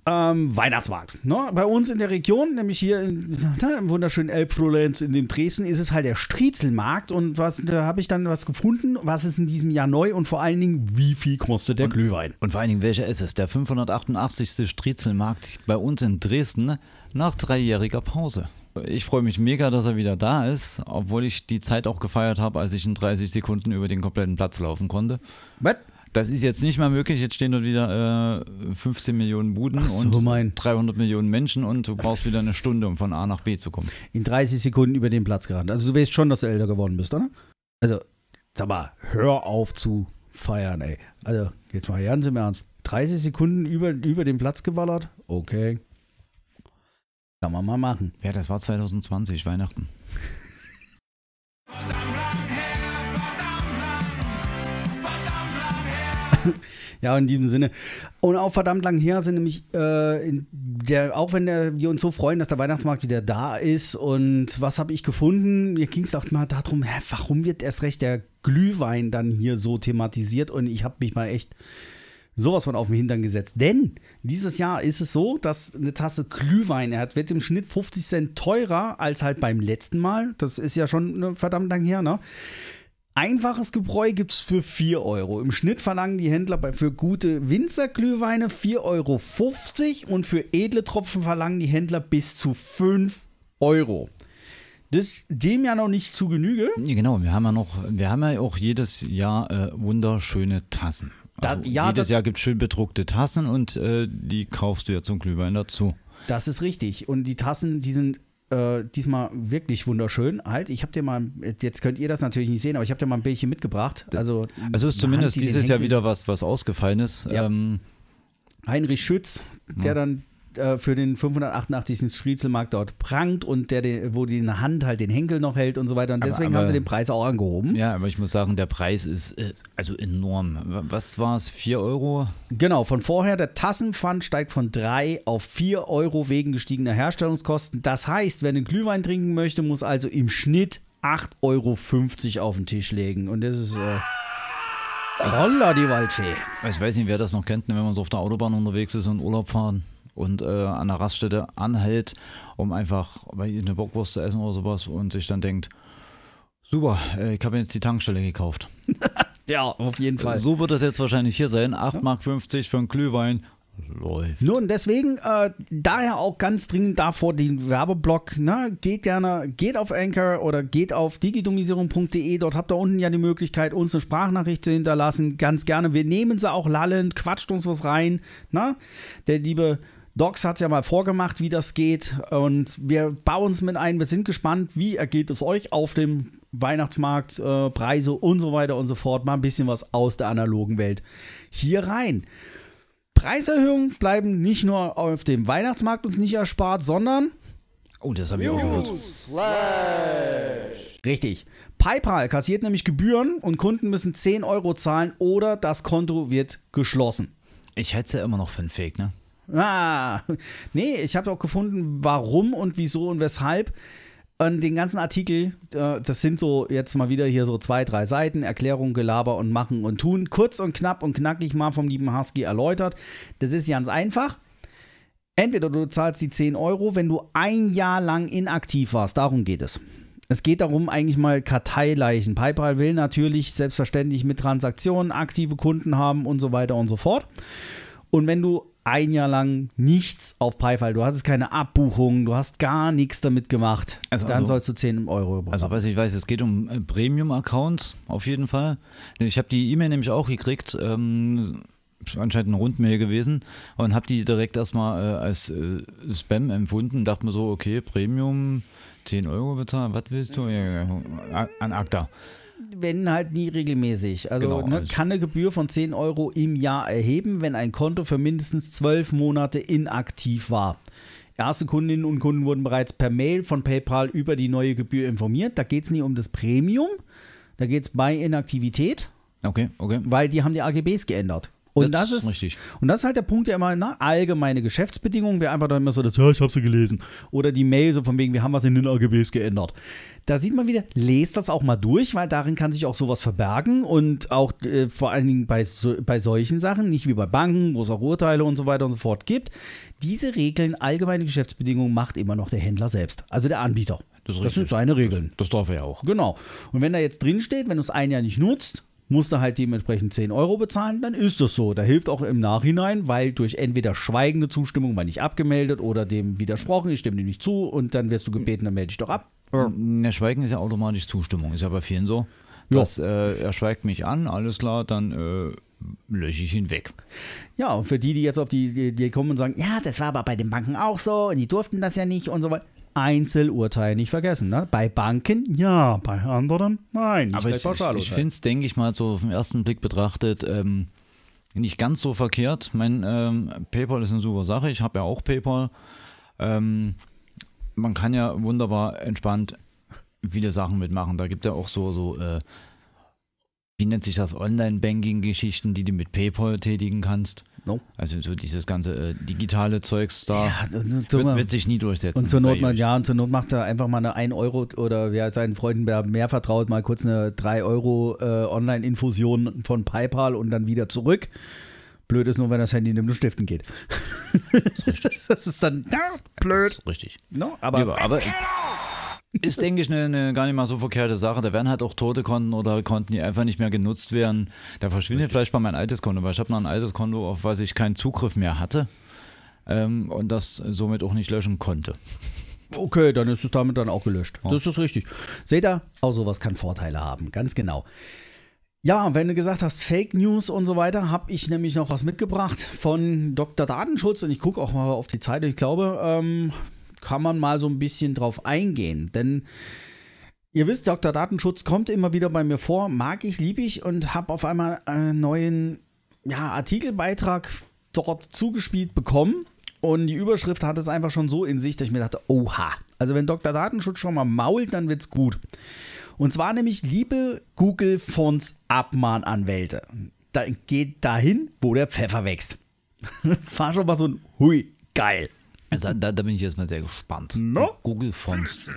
Ähm, Weihnachtsmarkt. Ne? Bei uns in der Region, nämlich hier in, na, im wunderschönen Elbflorenz in dem Dresden, ist es halt der Striezelmarkt. Und was, da habe ich dann was gefunden, was ist in diesem Jahr neu und vor allen Dingen, wie viel kostet der Glühwein? Und vor allen Dingen, welcher ist es? Der 588. Striezelmarkt bei uns in Dresden nach dreijähriger Pause. Ich freue mich mega, dass er wieder da ist, obwohl ich die Zeit auch gefeiert habe, als ich in 30 Sekunden über den kompletten Platz laufen konnte. Was? Das ist jetzt nicht mehr möglich. Jetzt stehen dort wieder äh, 15 Millionen Buden so, und mein. 300 Millionen Menschen und du brauchst wieder eine Stunde, um von A nach B zu kommen. In 30 Sekunden über den Platz gerannt. Also du weißt schon, dass du älter geworden bist, oder? Also, sag mal, hör auf zu feiern, ey. Also, jetzt mal ganz im Ernst. 30 Sekunden über, über den Platz geballert? Okay. Kann man mal machen. Ja, das war 2020, Weihnachten. Ja, in diesem Sinne. Und auch verdammt lang her sind nämlich, äh, der, auch wenn der, wir uns so freuen, dass der Weihnachtsmarkt wieder da ist. Und was habe ich gefunden? Mir ging es auch mal darum, hä, warum wird erst recht der Glühwein dann hier so thematisiert? Und ich habe mich mal echt sowas von auf den Hintern gesetzt. Denn dieses Jahr ist es so, dass eine Tasse Glühwein, er hat, wird im Schnitt 50 Cent teurer als halt beim letzten Mal. Das ist ja schon ne, verdammt lang her, ne? Einfaches Gebräu gibt es für 4 Euro. Im Schnitt verlangen die Händler bei, für gute Winzerglühweine 4,50 Euro und für edle Tropfen verlangen die Händler bis zu 5 Euro. Das dem ja noch nicht zu Genüge. Genau, wir haben ja noch, wir haben ja auch jedes Jahr äh, wunderschöne Tassen. Da- Also ja, jedes Jahr gibt es schön bedruckte Tassen und äh, die kaufst du ja zum Glühwein dazu. Das ist richtig. Und die Tassen, die sind äh, diesmal wirklich wunderschön. Halt, ich habe dir mal, jetzt könnt ihr das natürlich nicht sehen, aber ich habe dir mal ein Bildchen mitgebracht. Also, Also ist zumindest Hand, die den dieses Jahr wieder was, was Ausgefallenes. Ja. Ähm, Heinrich Schütz, der Ja. dann äh, für den 588. Striezelmarkt dort prangt und der, den- wo die in der Hand halt den Henkel noch hält und so weiter. Und Aber- deswegen aber- haben sie den Preis auch angehoben. ja, aber ich muss sagen, der Preis ist, ist also enorm. Was war es? 4 Euro? Genau, von vorher, der Tassenpfand steigt von 3 auf 4 Euro wegen gestiegener Herstellungskosten. Das heißt, wer einen Glühwein trinken möchte, muss also im Schnitt 8,50 Euro auf den Tisch legen. Und das ist. Äh, Holla, die Waldfee. Ich weiß nicht, wer das noch kennt, ne, wenn man so auf der Autobahn unterwegs ist und Urlaub fahren und äh, an der Raststätte anhält, um einfach eine Bockwurst zu essen oder sowas und sich dann denkt, super, äh, ich habe jetzt die Tankstelle gekauft. Ja, auf jeden Fall. So wird das jetzt wahrscheinlich hier sein. 8,50 Mark für einen Glühwein. Läuft. Nun, deswegen äh, daher auch ganz dringend davor den Werbeblock. Ne? Geht gerne, geht auf Anchor oder geht auf digidumisierung.de. Dort habt ihr unten ja die Möglichkeit, uns eine Sprachnachricht zu hinterlassen. Ganz gerne. Wir nehmen sie auch lallend, quatscht uns was rein. Ne? Der liebe Docs hat ja mal vorgemacht, wie das geht. Und wir bauen es mit ein. Wir sind gespannt, wie ergeht es euch auf dem Weihnachtsmarkt, äh, Preise und so weiter und so fort. Mal ein bisschen was aus der analogen Welt hier rein. Preiserhöhungen bleiben nicht nur auf dem Weihnachtsmarkt uns nicht erspart, sondern Oh, das habe ich auch gehört. Richtig. PayPal kassiert nämlich Gebühren und Kunden müssen 10 Euro zahlen oder das Konto wird geschlossen. Ich hätte es ja immer noch für ein Fake, ne? Ah, nee, ich habe auch gefunden, warum und wieso und weshalb. Und den ganzen Artikel, äh, das sind so jetzt mal wieder hier so zwei, drei Seiten, Erklärung, Gelaber und Machen und Tun. Kurz und knapp und knackig mal vom lieben Husky erläutert. Das ist ganz einfach. Entweder du zahlst die 10 Euro, wenn du ein Jahr lang inaktiv warst. Darum geht es. Es geht darum, eigentlich mal Karteileichen. PayPal will natürlich selbstverständlich mit Transaktionen aktive Kunden haben und so weiter und so fort. Und wenn du ein Jahr lang nichts auf PayPal, du hattest keine Abbuchung, du hast gar nichts damit gemacht, Also- dann also- sollst du 10 Euro bekommen. Also, was ich weiß, es geht um äh, Premium-Accounts auf jeden Fall. Ich habe die E-Mail nämlich auch gekriegt, ähm, anscheinend eine Rundmail gewesen und habe die direkt erstmal äh, als äh, Spam empfunden. Dachte mir so, okay, Premium, 10 Euro bezahlen, was willst du? Ja, an ACTA. Wenn halt nie regelmäßig. Also Genau, ne, also- kann eine Gebühr von 10 Euro im Jahr erheben, wenn ein Konto für mindestens 12 Monate inaktiv war. Erste Kundinnen und Kunden wurden bereits per Mail von PayPal über die neue Gebühr informiert. Da geht es nie um das Premium, da geht es bei Inaktivität, Okay, okay. weil die haben die AGBs geändert. Und das, Das ist richtig. Und das ist halt der Punkt, der immer, na, allgemeine Geschäftsbedingungen, wäre einfach dann immer so, das, ja, ich habe sie gelesen. Oder die Mail so von wegen, wir haben was in den AGBs geändert. Da sieht man wieder, lest das auch mal durch, weil darin kann sich auch sowas verbergen und auch äh, vor allen Dingen bei, so, bei solchen Sachen, nicht wie bei Banken, wo es auch Urteile und so weiter und so fort gibt. Diese Regeln, allgemeine Geschäftsbedingungen macht immer noch der Händler selbst, also der Anbieter. Das das sind seine Regeln. Das darf er ja auch. Genau. Und wenn da jetzt drin steht, wenn du es ein Jahr nicht nutzt, musst du halt dementsprechend 10 Euro bezahlen, dann ist das so. Da hilft auch im Nachhinein, weil durch entweder schweigende Zustimmung, weil nicht abgemeldet oder dem widersprochen, ich stimme dem nicht zu und dann wirst du gebeten, dann melde dich doch ab. Ne, Schweigen ist ja automatisch Zustimmung. Ist ja bei vielen so. Dass, äh, er schweigt mich an, alles klar, dann äh, lösche ich ihn weg. Ja, und für die, die jetzt auf die, die kommen und sagen, ja, das war aber bei den Banken auch so und die durften das ja nicht und so weiter. Einzelurteil nicht vergessen. Ne? Bei Banken ja, bei anderen nein. Aber ich, ich, ich finde es, denke ich mal, so auf den ersten Blick betrachtet, ähm, nicht ganz so verkehrt. Mein ähm, PayPal ist eine super Sache. Ich habe ja auch PayPal. Ähm, man kann ja wunderbar entspannt viele Sachen mitmachen. Da gibt ja auch so, so äh, wie nennt sich das, Online-Banking-Geschichten, die du mit PayPal tätigen kannst. No. Also so dieses ganze äh, digitale Zeugs da. Ja, wird, wird sich nie durchsetzen. Und zur Not mal, ja, und zur Not macht er einfach mal eine 1 Euro oder wer seinen Freunden mehr vertraut, mal kurz eine 3 Euro äh, Online-Infusion von PayPal und dann wieder zurück. Blöd ist nur, wenn das Handy nimmt und stiften geht. das ist dann ja, blöd. Das ist richtig. No, Aber, aber aber ist, denke ich, eine, eine gar nicht mal so verkehrte Sache. Da werden halt auch tote Konten oder Konten, die einfach nicht mehr genutzt werden. Da verschwindet vielleicht mal mein altes Konto, weil ich habe noch ein altes Konto, auf was ich keinen Zugriff mehr hatte ähm, und das somit auch nicht löschen konnte. okay, dann ist es damit dann auch gelöscht. Das ist richtig. Seht ihr, auch sowas kann Vorteile haben, ganz genau. Ja, wenn du gesagt hast, Fake News und so weiter, habe ich nämlich noch was mitgebracht von Dr. Datenschutz und ich gucke auch mal auf die Zeit ich glaube, ähm, kann man mal so ein bisschen drauf eingehen. Denn ihr wisst, Dr. Datenschutz kommt immer wieder bei mir vor, mag ich, liebe ich und habe auf einmal einen neuen ja, Artikelbeitrag dort zugespielt bekommen. Und die Überschrift hat es einfach schon so in sich, dass ich mir dachte, oha. Also wenn Dr. Datenschutz schon mal mault, dann wird's gut. Und zwar nämlich, liebe Google Fonts Abmahnanwälte. Da geht dahin, wo der Pfeffer wächst. War schon mal so ein Hui, geil. Also da, da bin ich jetzt mal sehr gespannt. No? Google Fonts.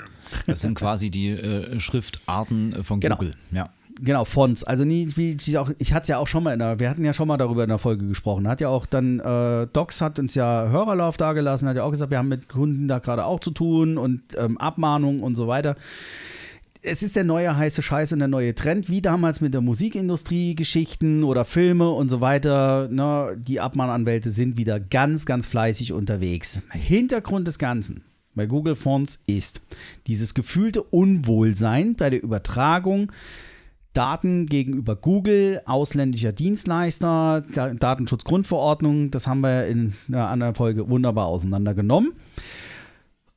Das sind quasi die äh, Schriftarten von Genau. Google. Ja. Genau, Fonts. Also nie, wie ich auch, ich hatte es ja auch schon mal in der, wir hatten ja schon mal darüber in der Folge gesprochen. Hat ja auch dann, äh, Docs hat uns ja Hörerlauf dagelassen, hat ja auch gesagt, wir haben mit Kunden da gerade auch zu tun und ähm, Abmahnungen und so weiter. Es ist der neue heiße Scheiß und der neue Trend, wie damals mit der Musikindustrie, Geschichten oder Filme und so weiter. Ne, die Abmahnanwälte sind wieder ganz, ganz fleißig unterwegs. Hintergrund des Ganzen bei Google Fonts ist dieses gefühlte Unwohlsein bei der Übertragung Daten gegenüber Google, ausländischer Dienstleister, Da- Datenschutzgrundverordnung, das haben wir in einer anderen Folge wunderbar auseinandergenommen.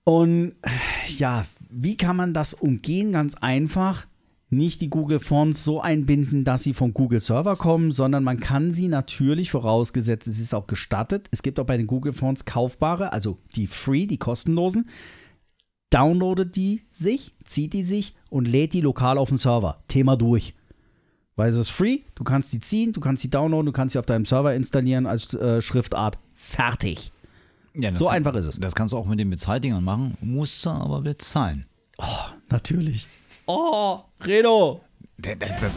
Und ja, wie kann man das umgehen? Ganz einfach. nicht die Google Fonts so einbinden, dass sie vom Google Server kommen, sondern man kann sie natürlich, vorausgesetzt es ist auch gestattet, es gibt auch bei den Google Fonts kaufbare, also die free, die kostenlosen, downloadet die sich, zieht die sich und lädt die lokal auf den Server. Thema durch. Weil es ist free, du kannst die ziehen, du kannst die downloaden, du kannst sie auf deinem Server installieren als äh, Schriftart. Fertig. Ja, So kann- einfach ist es. Das kannst du auch mit den Bezahldingern machen, musst du aber bezahlen. Natürlich. Oh, Reno. Der- der- der-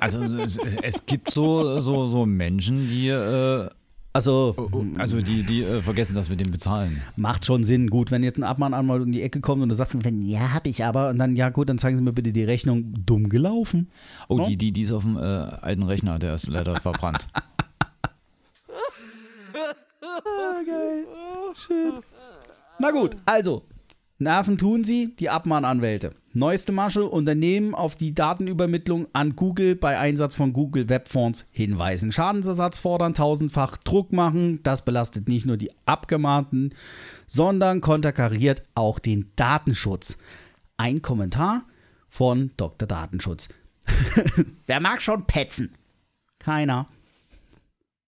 Also es, es gibt so, so, so Menschen, die, äh, Also, also die, die äh, vergessen das mit dem Bezahlen. macht schon Sinn. Gut, wenn jetzt ein Abmahnanwalt um die Ecke kommt und du sagst, wenn, ja, hab ich aber. Und dann, ja gut, dann zeigen Sie mir bitte die Rechnung. Dumm gelaufen. Oh, die, die, die ist auf dem äh, alten Rechner, der ist leider verbrannt. Na gut, also, Nerven tun sie, die Abmahnanwälte. Neueste Masche, Unternehmen auf die Datenübermittlung an Google bei Einsatz von Google Webfonds hinweisen. Schadensersatz fordern, tausendfach Druck machen. Das belastet nicht nur die Abgemahnten, sondern konterkariert auch den Datenschutz. Ein Kommentar von Dr. Datenschutz. Wer mag schon petzen? Keiner.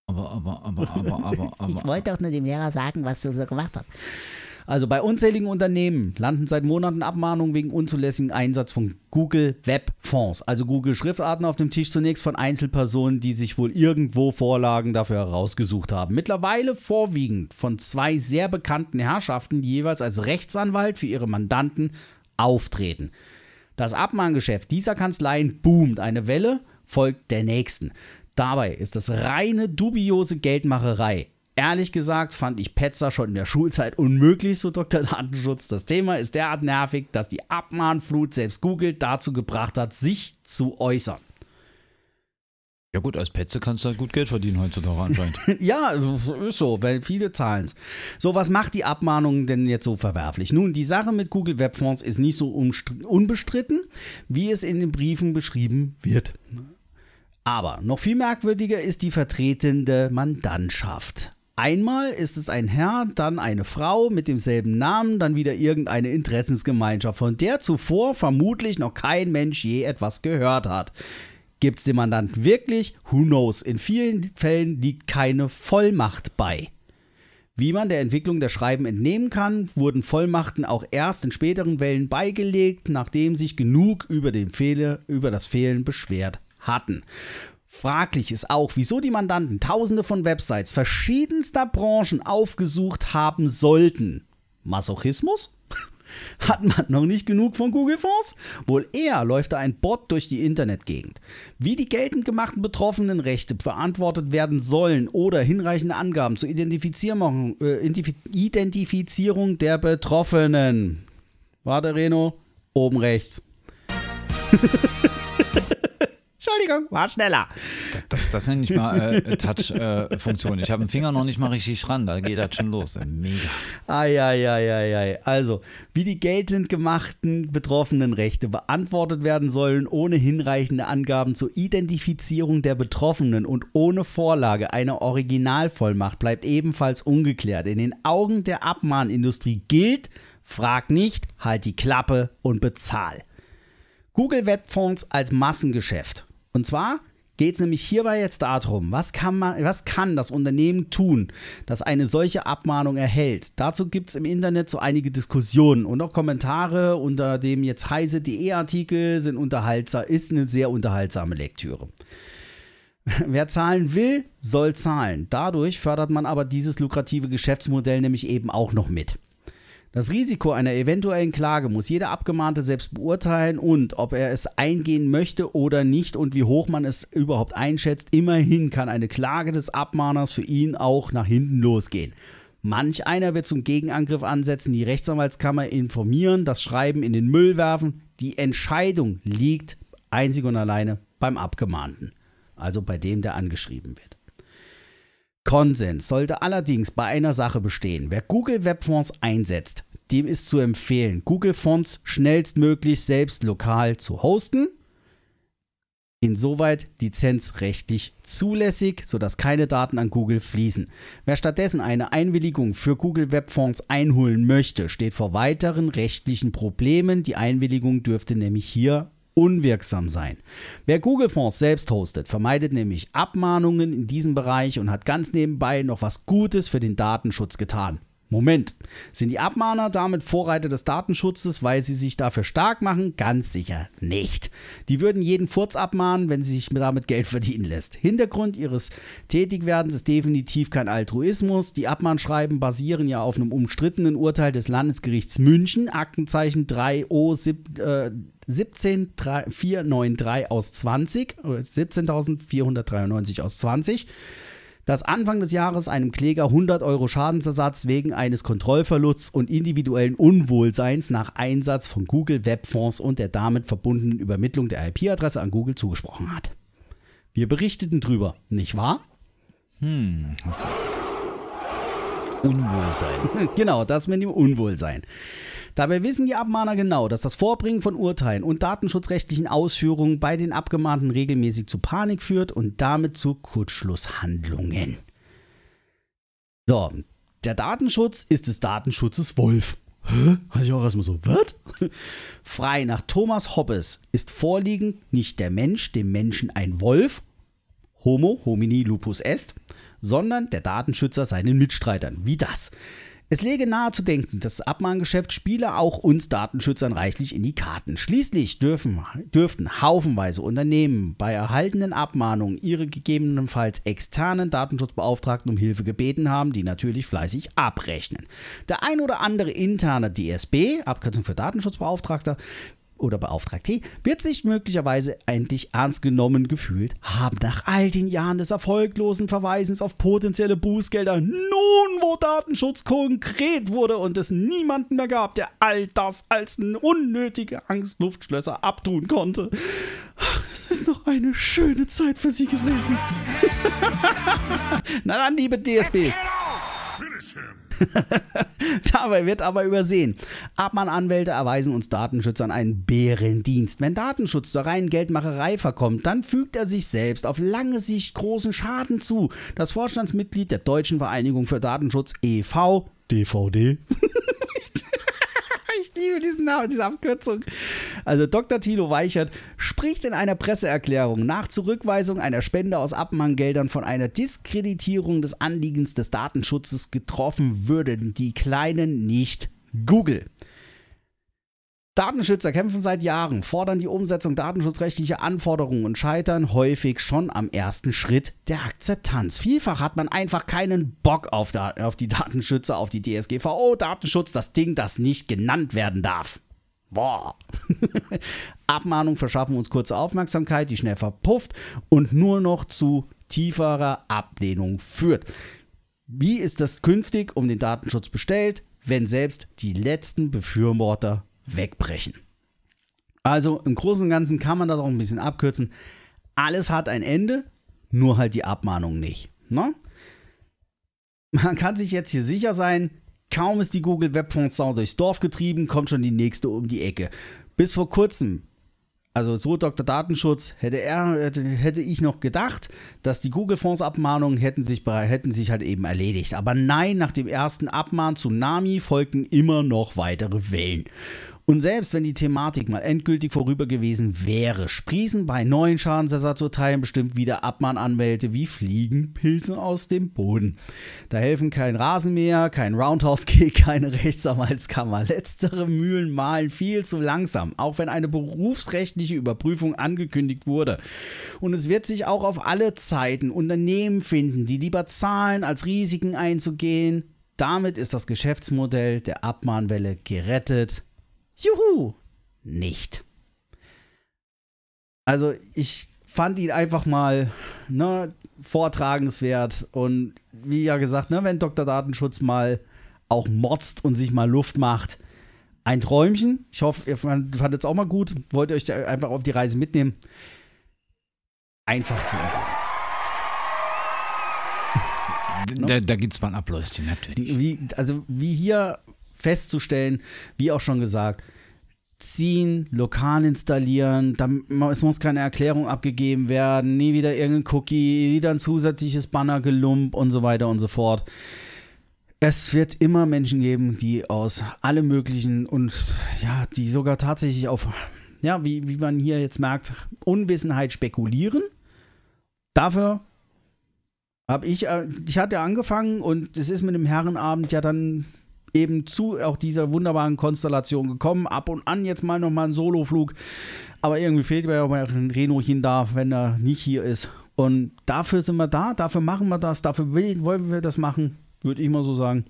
Aber, aber, aber, aber, aber, aber. Ich wollte doch nur dem Lehrer sagen, was du so gemacht hast. Also bei unzähligen Unternehmen landen seit Monaten Abmahnungen wegen unzulässigen Einsatz von Google Webfonds, also Google Schriftarten auf dem Tisch zunächst von Einzelpersonen, die sich wohl irgendwo Vorlagen dafür herausgesucht haben. Mittlerweile vorwiegend von zwei sehr bekannten Herrschaften, die jeweils als Rechtsanwalt für ihre Mandanten auftreten. Das Abmahngeschäft dieser Kanzleien boomt. Eine Welle folgt der nächsten. Dabei ist es reine dubiose Geldmacherei. Ehrlich gesagt fand ich Petzer schon in der Schulzeit unmöglich, so Dr. Datenschutz. Das Thema ist derart nervig, dass die Abmahnflut selbst Google dazu gebracht hat, sich zu äußern. Ja gut, als Petze kannst du halt gut Geld verdienen heutzutage anscheinend. Ja, ist so, weil viele zahlen es. So, was macht die Abmahnung denn jetzt so verwerflich? Nun, die Sache mit Google Webfonds ist nicht so unbestritten, wie es in den Briefen beschrieben wird. Aber noch viel merkwürdiger ist die vertretende Mandantschaft. Einmal ist es ein Herr, dann eine Frau mit demselben Namen, dann wieder irgendeine Interessensgemeinschaft, von der zuvor vermutlich noch kein Mensch je etwas gehört hat. Gibt es den Mandanten wirklich? Who knows? In vielen Fällen liegt keine Vollmacht bei. Wie man der Entwicklung der Schreiben entnehmen kann, wurden Vollmachten auch erst in späteren Wellen beigelegt, nachdem sich genug über, Fehle, über das Fehlen beschwert hatten. Fraglich ist auch, wieso die Mandanten tausende von Websites verschiedenster Branchen aufgesucht haben sollten. Masochismus? Hat man noch nicht genug von Google Fonds? Wohl eher läuft da ein Bot durch die Internetgegend. Wie die geltend gemachten Betroffenenrechte verantwortet werden sollen oder hinreichende Angaben zur Identifizierung, äh, Identif- Identifizierung der Betroffenen. Warte, Reno, oben rechts. Entschuldigung, war schneller. Das, das nenne ich mal äh, Touch-Funktion. ich habe den Finger noch nicht mal richtig dran, da geht das schon los. Mega. Eieieiei. Also, wie die geltend gemachten Betroffenenrechte beantwortet werden sollen, ohne hinreichende Angaben zur Identifizierung der Betroffenen und ohne Vorlage einer Originalvollmacht bleibt ebenfalls ungeklärt. In den Augen der Abmahnindustrie gilt, frag nicht, halt die Klappe und bezahl. Google Webfonds als Massengeschäft. Und zwar geht es nämlich hierbei jetzt darum, was kann, man, was kann das Unternehmen tun, das eine solche Abmahnung erhält. Dazu gibt es im Internet so einige Diskussionen und auch Kommentare unter dem jetzt heise.de Artikel sind unterhaltsam, ist eine sehr unterhaltsame Lektüre. Wer zahlen will, soll zahlen. Dadurch fördert man aber dieses lukrative Geschäftsmodell nämlich eben auch noch mit. Das Risiko einer eventuellen Klage muss jeder Abgemahnte selbst beurteilen und ob er es eingehen möchte oder nicht und wie hoch man es überhaupt einschätzt. Immerhin kann eine Klage des Abmahners für ihn auch nach hinten losgehen. Manch einer wird zum Gegenangriff ansetzen, die Rechtsanwaltskammer informieren, das Schreiben in den Müll werfen. Die Entscheidung liegt einzig und alleine beim Abgemahnten, also bei dem, der angeschrieben wird. Konsens sollte allerdings bei einer Sache bestehen. Wer Google Webfonds einsetzt, dem ist zu empfehlen, Google Fonts schnellstmöglich selbst lokal zu hosten. Insoweit lizenzrechtlich zulässig, sodass keine Daten an Google fließen. Wer stattdessen eine Einwilligung für Google Webfonds einholen möchte, steht vor weiteren rechtlichen Problemen. Die Einwilligung dürfte nämlich hier unwirksam sein. Wer Google Fonds selbst hostet, vermeidet nämlich Abmahnungen in diesem Bereich und hat ganz nebenbei noch was Gutes für den Datenschutz getan. Moment, sind die Abmahner damit Vorreiter des Datenschutzes, weil sie sich dafür stark machen? Ganz sicher nicht. Die würden jeden Furz abmahnen, wenn sie sich damit Geld verdienen lässt. Hintergrund ihres Tätigwerdens ist definitiv kein Altruismus. Die Abmahnschreiben basieren ja auf einem umstrittenen Urteil des Landesgerichts München, Aktenzeichen 3O äh, 17493 aus 20, oder 17.493 aus 20 dass Anfang des Jahres einem Kläger 100 Euro Schadensersatz wegen eines Kontrollverlusts und individuellen Unwohlseins nach Einsatz von Google Webfonds und der damit verbundenen Übermittlung der IP-Adresse an Google zugesprochen hat. Wir berichteten drüber, nicht wahr? Hm. Unwohlsein. Genau, das mit dem Unwohlsein. Dabei wissen die Abmahner genau, dass das Vorbringen von Urteilen und datenschutzrechtlichen Ausführungen bei den Abgemahnten regelmäßig zu Panik führt und damit zu Kurzschlusshandlungen. So, der Datenschutz ist des Datenschutzes Wolf. Hä? Hatte ich auch erstmal so, was? Frei nach Thomas Hobbes ist vorliegend nicht der Mensch dem Menschen ein Wolf, Homo homini lupus est, sondern der Datenschützer seinen Mitstreitern. Wie das? Es läge nahe zu denken, das Abmahngeschäft spiele auch uns Datenschützern reichlich in die Karten. Schließlich dürfen, dürften haufenweise Unternehmen bei erhaltenen Abmahnungen ihre gegebenenfalls externen Datenschutzbeauftragten um Hilfe gebeten haben, die natürlich fleißig abrechnen. Der ein oder andere interne DSB, Abkürzung für Datenschutzbeauftragter, oder Beauftragte wird sich möglicherweise endlich ernst genommen gefühlt haben. Nach all den Jahren des erfolglosen Verweisens auf potenzielle Bußgelder, nun wo Datenschutz konkret wurde und es niemanden mehr gab, der all das als unnötige Angstluftschlösser abtun konnte. Es ist noch eine schöne Zeit für Sie gewesen. Na dann, liebe DSBs. Dabei wird aber übersehen. Abmahnanwälte erweisen uns Datenschützern einen Bärendienst. Wenn Datenschutz zur reinen Geldmacherei verkommt, dann fügt er sich selbst auf lange Sicht großen Schaden zu. Das Vorstandsmitglied der Deutschen Vereinigung für Datenschutz e.V. DVD diesen Namen, diese Abkürzung. Also Dr. Thilo Weichert spricht in einer Presseerklärung nach Zurückweisung einer Spende aus Abmahngeldern von einer Diskreditierung des Anliegens des Datenschutzes getroffen würden die Kleinen nicht Google. Datenschützer kämpfen seit Jahren, fordern die Umsetzung datenschutzrechtlicher Anforderungen und scheitern häufig schon am ersten Schritt der Akzeptanz. Vielfach hat man einfach keinen Bock auf, da auf die Datenschützer, auf die DSGVO, Datenschutz, das Ding, das nicht genannt werden darf. Boah. Abmahnungen verschaffen uns kurze Aufmerksamkeit, die schnell verpufft und nur noch zu tieferer Ablehnung führt. Wie ist das künftig um den Datenschutz bestellt, wenn selbst die letzten Befürworter wegbrechen. Also im Großen und Ganzen kann man das auch ein bisschen abkürzen. Alles hat ein Ende, nur halt die Abmahnung nicht. Ne? Man kann sich jetzt hier sicher sein, kaum ist die Google Webfonds durchs Dorf getrieben, kommt schon die nächste um die Ecke. Bis vor kurzem also so Dr. Datenschutz hätte er, hätte, hätte ich noch gedacht, dass die Google-Fonds-Abmahnungen hätten sich, hätten sich halt eben erledigt. Aber nein, nach dem ersten Abmahn-Tsunami folgten immer noch weitere Wellen. Und selbst wenn die Thematik mal endgültig vorüber gewesen wäre, sprießen bei neuen Schadensersatzurteilen bestimmt wieder Abmahnanwälte wie Fliegenpilze aus dem Boden. Da helfen kein Rasenmäher, kein Roundhouse-Kick, keine Rechtsanwaltskammer. Letztere Mühlen malen viel zu langsam, auch wenn eine berufsrechtliche Überprüfung angekündigt wurde. Und es wird sich auch auf alle Zeiten Unternehmen finden, die lieber zahlen, als Risiken einzugehen. Damit ist das Geschäftsmodell der Abmahnwelle gerettet Juhu! Nicht. Also ich fand ihn einfach mal ne, vortragenswert und wie ja gesagt, ne, wenn Dr. Datenschutz mal auch motzt und sich mal Luft macht, ein Träumchen. Ich hoffe, ihr fandet es auch mal gut. Wollt ihr euch einfach auf die Reise mitnehmen. Einfach zu Da, da gibt es mal ein Abläuschen, natürlich. Wie, also wie hier festzustellen, wie auch schon gesagt, ziehen, lokal installieren, dann, es muss keine Erklärung abgegeben werden, nie wieder irgendein Cookie, wieder ein zusätzliches Banner gelump und so weiter und so fort. Es wird immer Menschen geben, die aus allem möglichen und ja, die sogar tatsächlich auf, ja, wie, wie man hier jetzt merkt, Unwissenheit spekulieren. Dafür habe ich, äh, ich hatte angefangen und es ist mit dem Herrenabend ja dann eben zu auch dieser wunderbaren Konstellation gekommen. Ab und an jetzt mal nochmal ein Soloflug. Aber irgendwie fehlt mir ja mal ein Renochen da, wenn er nicht hier ist. Und dafür sind wir da, dafür machen wir das, dafür wollen wir das machen, würde ich mal so sagen.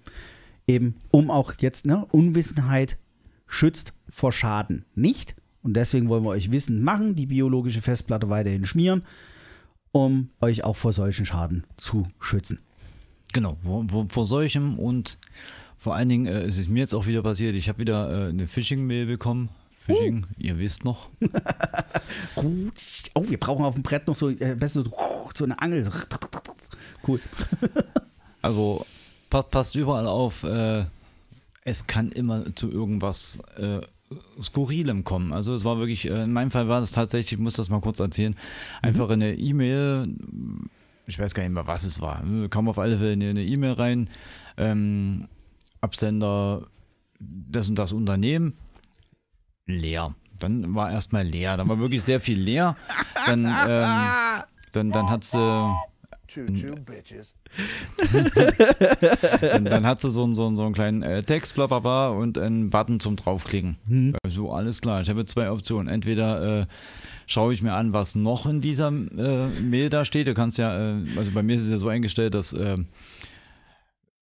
Eben, um auch jetzt, ne, Unwissenheit schützt vor Schaden nicht. Und deswegen wollen wir euch Wissen machen, die biologische Festplatte weiterhin schmieren, um euch auch vor solchen Schaden zu schützen. Genau, vor, vor solchem und vor allen Dingen, äh, es ist mir jetzt auch wieder passiert, ich habe wieder äh, eine Phishing-Mail bekommen. Phishing, ihr wisst noch. Oh, wir brauchen auf dem Brett noch so, äh, besser so, so eine Angel. Cool. Also passt, passt überall auf, äh, es kann immer zu irgendwas äh, Skurrilem kommen. Also es war wirklich, äh, in meinem Fall war es tatsächlich, ich muss das mal kurz erzählen, einfach eine E-Mail, ich weiß gar nicht mehr, was es war, kam auf alle Fälle eine E-Mail rein, ähm, Absender das und das Unternehmen, leer. Dann war erstmal leer, dann war wirklich sehr viel leer. Dann, ähm, dann, dann hat sie dann, dann hat sie so, einen- so, einen- so einen kleinen äh, Text, bla bla bla, und einen Button zum draufklicken. Also alles klar, ich habe zwei Optionen. Entweder äh, schaue ich mir an, was noch in dieser äh, Mail da steht. Du kannst ja, äh, also bei mir ist es ja so eingestellt, dass äh,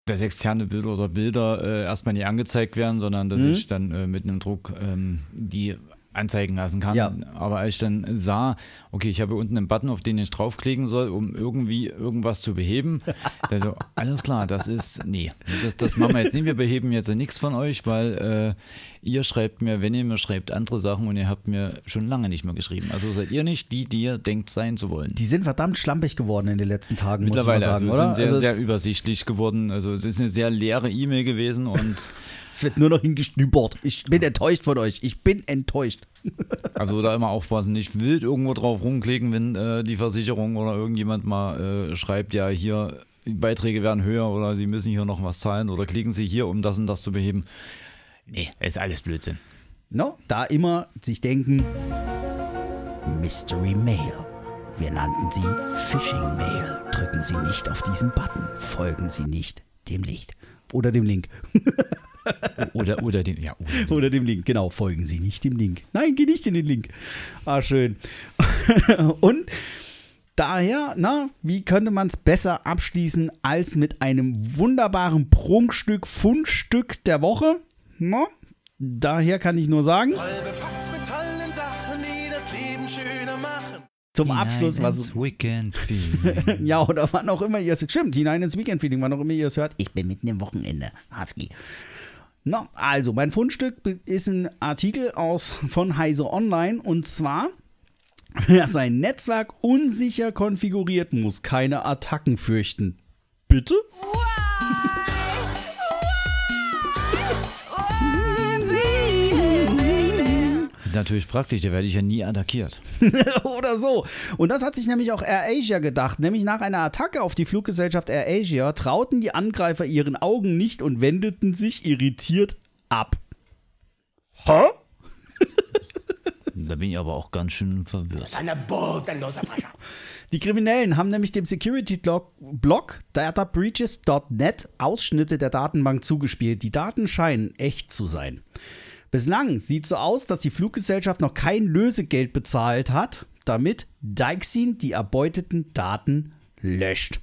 dass externe Bilder oder Bilder äh, erstmal nicht angezeigt werden, sondern dass Mhm. ich dann äh, mit einem Druck ähm, die anzeigen lassen kann. Ja. Aber als ich dann sah, okay, ich habe unten einen Button, auf den ich draufklicken soll, um irgendwie irgendwas zu beheben, da so, alles klar, das ist, nee, das, das machen wir jetzt nicht. Wir beheben jetzt nichts von euch, weil äh, ihr schreibt mir, wenn ihr mir schreibt, andere Sachen und ihr habt mir schon lange nicht mehr geschrieben. Also seid ihr nicht die, die ihr denkt sein zu wollen. Die sind verdammt schlampig geworden in den letzten Tagen, Mittlerweile, muss ich mal sagen, also, oder? sind sehr, also sehr übersichtlich geworden. Also es ist eine sehr leere E-Mail gewesen und es wird nur noch hingestübert. Ich bin enttäuscht von euch. Ich bin enttäuscht. Also da immer aufpassen, nicht wild irgendwo drauf rumklicken, wenn äh, die Versicherung oder irgendjemand mal äh, schreibt, ja hier, die Beiträge werden höher oder Sie müssen hier noch was zahlen oder klicken Sie hier, um das und das zu beheben. Nee, ist alles Blödsinn. No? Da immer sich denken, Mystery Mail. Wir nannten sie Phishing Mail. Drücken Sie nicht auf diesen Button. Folgen Sie nicht dem Licht. Oder dem Link. Oder, oder den, ja, oder den. Oder dem Link, genau. Folgen Sie nicht dem Link. Nein, geh nicht in den Link. Ah, schön. Und daher, na, wie könnte man es besser abschließen als mit einem wunderbaren Prunkstück, Fundstück der Woche? Na, daher kann ich nur sagen, Voll bepackt mit tollen Sachen, die das Leben schöner machen. zum Abschluss, was ins Weekend Feeling. Ja, oder wann auch immer ihr es stimmt, hinein ins Weekend-Feeling, wann auch immer ihr es hört. Ich bin mitten im Wochenende. Husky. Na, also, mein Fundstück ist ein Artikel aus von Heise Online und zwar, wer sein Netzwerk unsicher konfiguriert, muss keine Attacken fürchten. Bitte? Ist natürlich praktisch, da werde ich ja nie attackiert. Oder so. Und das hat sich nämlich auch AirAsia gedacht. Nämlich nach einer Attacke auf die Fluggesellschaft AirAsia trauten die Angreifer ihren Augen nicht und wendeten sich irritiert ab. Hä? Da bin ich aber auch ganz schön verwirrt. Eine bodenlose Frescher. Die Kriminellen haben nämlich dem Security-Blog databreaches.net Ausschnitte der Datenbank zugespielt. Die Daten scheinen echt zu sein. Bislang sieht so aus, dass die Fluggesellschaft noch kein Lösegeld bezahlt hat, damit Dixin die erbeuteten Daten löscht.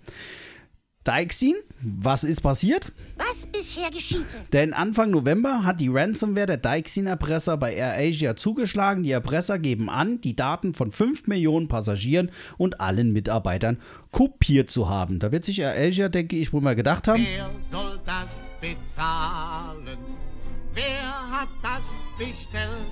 Dixin, was ist passiert? Was bisher geschieht? Denn Anfang November hat die Ransomware der Dixin-Erpresser bei AirAsia zugeschlagen. Die Erpresser geben an, die Daten von 5 Millionen Passagieren und allen Mitarbeitern kopiert zu haben. Da wird sich AirAsia, denke ich, wohl mal gedacht haben. Wer soll das bezahlen? Wer hat das bestellt?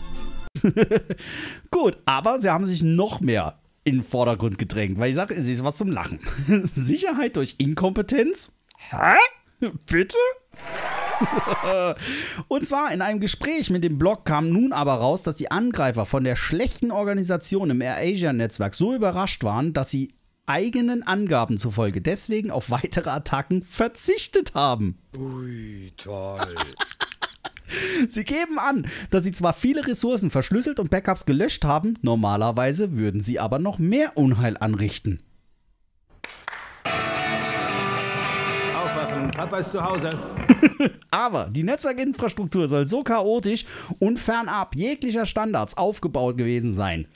Gut, aber sie haben sich noch mehr in den Vordergrund gedrängt, weil ich sage, es ist was zum Lachen. Sicherheit durch Inkompetenz? Hä? Bitte? Und zwar in einem Gespräch mit dem Blog kam nun aber raus, dass die Angreifer von der schlechten Organisation im AirAsia-Netzwerk so überrascht waren, dass sie eigenen Angaben zufolge deswegen auf weitere Attacken verzichtet haben. Ui, toll. Sie geben an, dass sie zwar viele Ressourcen verschlüsselt und Backups gelöscht haben, normalerweise würden sie aber noch mehr Unheil anrichten. Aufwachen, Papa ist zu Hause. Aber die Netzwerkinfrastruktur soll so chaotisch und fernab jeglicher Standards aufgebaut gewesen sein.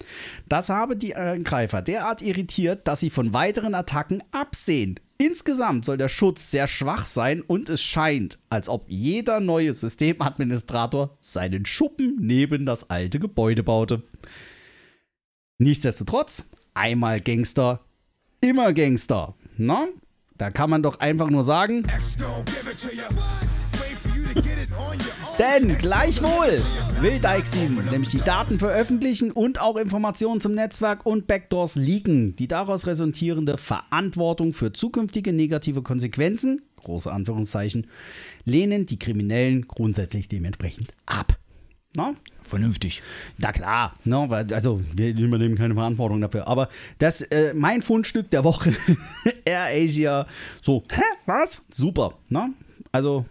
Das habe die Angreifer derart irritiert, dass sie von weiteren Attacken absehen. Insgesamt soll der Schutz sehr schwach sein und es scheint, als ob jeder neue Systemadministrator seinen Schuppen neben das alte Gebäude baute. Nichtsdestotrotz, einmal Gangster, immer Gangster. Na? Da kann man doch einfach nur sagen, denn gleichwohl will Dijksin nämlich die Daten veröffentlichen und auch Informationen zum Netzwerk und Backdoors leaken. Die daraus resultierende Verantwortung für zukünftige negative Konsequenzen, große Anführungszeichen, lehnen die Kriminellen grundsätzlich dementsprechend ab. Na? Vernünftig. Na klar, weil, also wir übernehmen keine Verantwortung dafür. Aber das, äh, mein Fundstück der Woche, Air Asia, so, hä, was? Super, ne? Also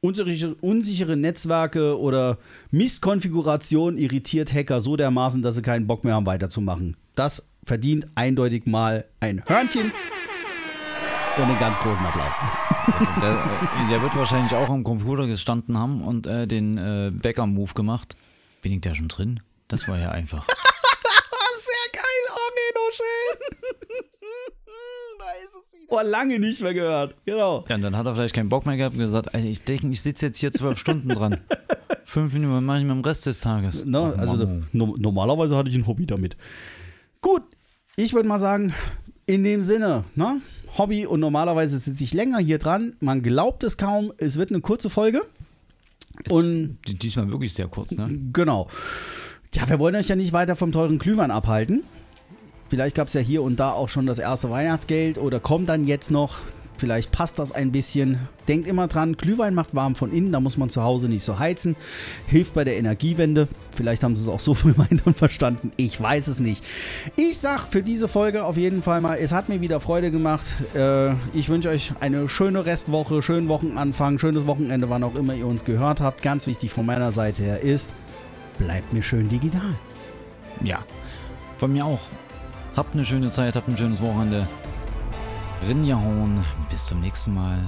unsichere, Netzwerke oder Misskonfiguration irritiert Hacker so dermaßen, dass sie keinen Bock mehr haben, weiterzumachen. Das verdient eindeutig mal ein Hörnchen und einen ganz großen Applaus. Der, äh, der wird wahrscheinlich auch am Computer gestanden haben und äh, den äh, Bäcker-Move gemacht. Bin ich da schon drin? Das war ja einfach. Sehr geil, oh Reno, schön. da Oh, lange nicht mehr gehört. Genau. Ja, und dann hat er vielleicht keinen Bock mehr gehabt und gesagt, Alter, ich denke, ich sitze jetzt hier zwölf Stunden dran. Fünf Minuten mache ich mit dem Rest des Tages. Na, Ach, also Mann. no, normalerweise hatte ich ein Hobby damit. Gut, ich würde mal sagen, in dem Sinne, ne? Hobby und normalerweise sitze ich länger hier dran. Man glaubt es kaum, es wird eine kurze Folge. Und Die- Diesmal wirklich sehr kurz, ne? genau. Ja, wir wollen euch ja nicht weiter vom teuren Glühwein abhalten. Vielleicht gab es ja hier und da auch schon das erste Weihnachtsgeld oder kommt dann jetzt noch. Vielleicht passt das ein bisschen. Denkt immer dran, Glühwein macht warm von innen, da muss man zu Hause nicht so heizen. Hilft bei der Energiewende. Vielleicht haben sie es auch so gemeint und verstanden. Ich weiß es nicht. Ich sag für diese Folge auf jeden Fall mal, es hat mir wieder Freude gemacht. Äh, ich wünsche euch eine schöne Restwoche, schönen Wochenanfang, schönes Wochenende, wann auch immer ihr uns gehört habt. Ganz wichtig von meiner Seite her ist, bleibt mir schön digital. Ja. Von mir auch. Habt eine schöne Zeit, habt ein schönes Wochenende. Rinjahauen. Bis zum nächsten Mal.